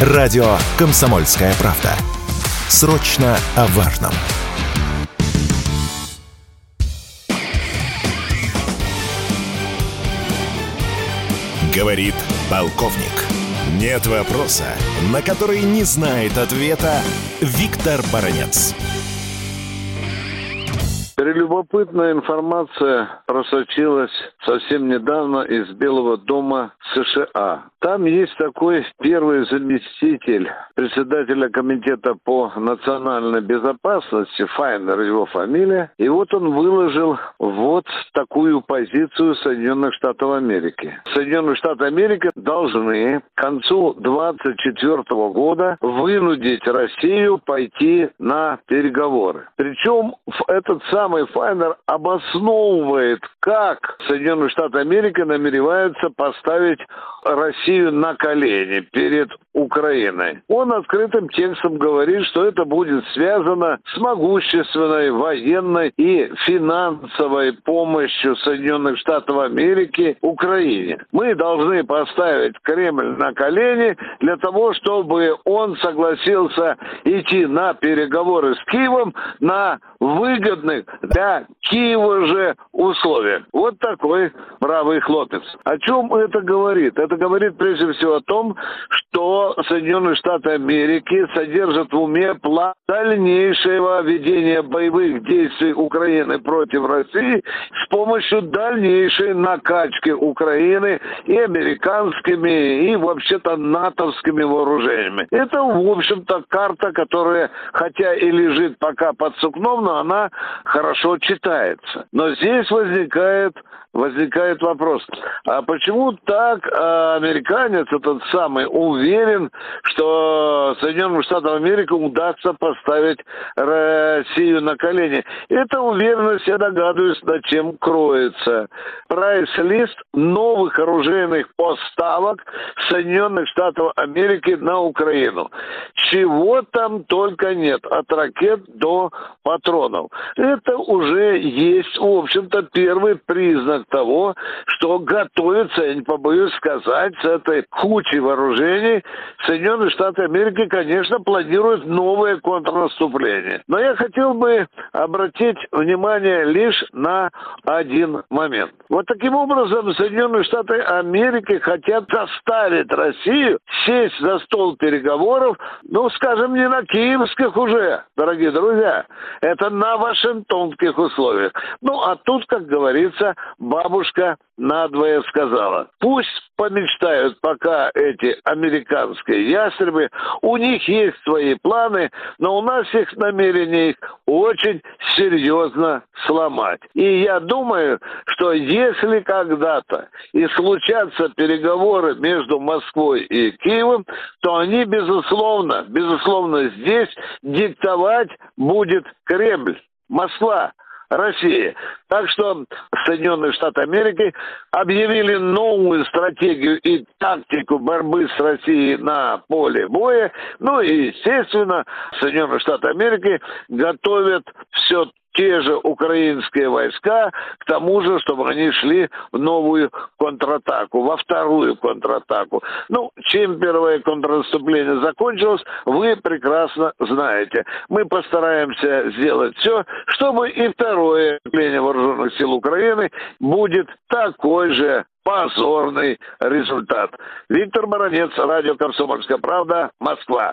Радио «Комсомольская правда». Срочно о важном. Говорит полковник. Нет вопроса, на который не знает ответа Виктор Баранец. Прелюбопытная информация просочилась совсем недавно из Белого дома США. Там есть такой первый заместитель председателя комитета по национальной безопасности, Файнер его фамилия, и вот он выложил вот такую позицию Соединенных Штатов Америки. Соединенные Штаты Америки должны к концу 2024 года вынудить Россию пойти на переговоры. Причем этот самый Файнер обосновывает, как Соединенные Штаты Америки намереваются поставить Россию на колени перед Украиной. Он открытым текстом говорит, что это будет связано с могущественной военной и финансовой помощью Соединенных Штатов Америки Украине. Мы должны поставить Кремль на колени для того, чтобы он согласился идти на переговоры с Киевом на выгодных для Киева же условиях. Вот такой правый хлопец. О чем это говорит? Это говорит прежде всего о том, что Соединенные Штаты Америки содержат в уме план дальнейшего ведения боевых действий Украины против России с помощью дальнейшей накачки Украины и американскими, и вообще-то натовскими вооружениями. Это, в общем-то, карта, которая, хотя и лежит пока под сукном, но она хорошо читается. Но здесь возникает возникает вопрос, а почему так а, американец этот самый уверен, что Соединенным Штатам Америки удастся поставить Россию на колени? Эта уверенность, я догадываюсь, над чем кроется. Прайс-лист новых оружейных поставок Соединенных Штатов Америки на Украину. Чего там только нет, от ракет до патронов. Это уже есть, в общем-то, первый признак того, что готовится, я не побоюсь сказать, с этой кучей вооружений Соединенные Штаты Америки, конечно, планируют новое контрнаступление. Но я хотел бы обратить внимание лишь на один момент. Вот таким образом Соединенные Штаты Америки хотят заставить Россию сесть за стол переговоров, ну, скажем, не на киевских уже, дорогие друзья, это на вашингтонских условиях. Ну, а тут, как говорится, бабушка надвое сказала. Пусть помечтают пока эти американские ястребы. У них есть свои планы, но у нас их намерение очень серьезно сломать. И я думаю, что если когда-то и случатся переговоры между Москвой и Киевом, то они, безусловно, безусловно, здесь диктовать будет Кремль. Москва. России. Так что Соединенные Штаты Америки объявили новую стратегию и тактику борьбы с Россией на поле боя. Ну и, естественно, Соединенные Штаты Америки готовят все те же украинские войска к тому же, чтобы они шли в новую контратаку, во вторую контратаку. Ну, чем первое контрнаступление закончилось, вы прекрасно знаете. Мы постараемся сделать все, чтобы и второе наступление вооруженных сил Украины будет такой же позорный результат. Виктор Баранец, радио «Комсомольская правда», Москва.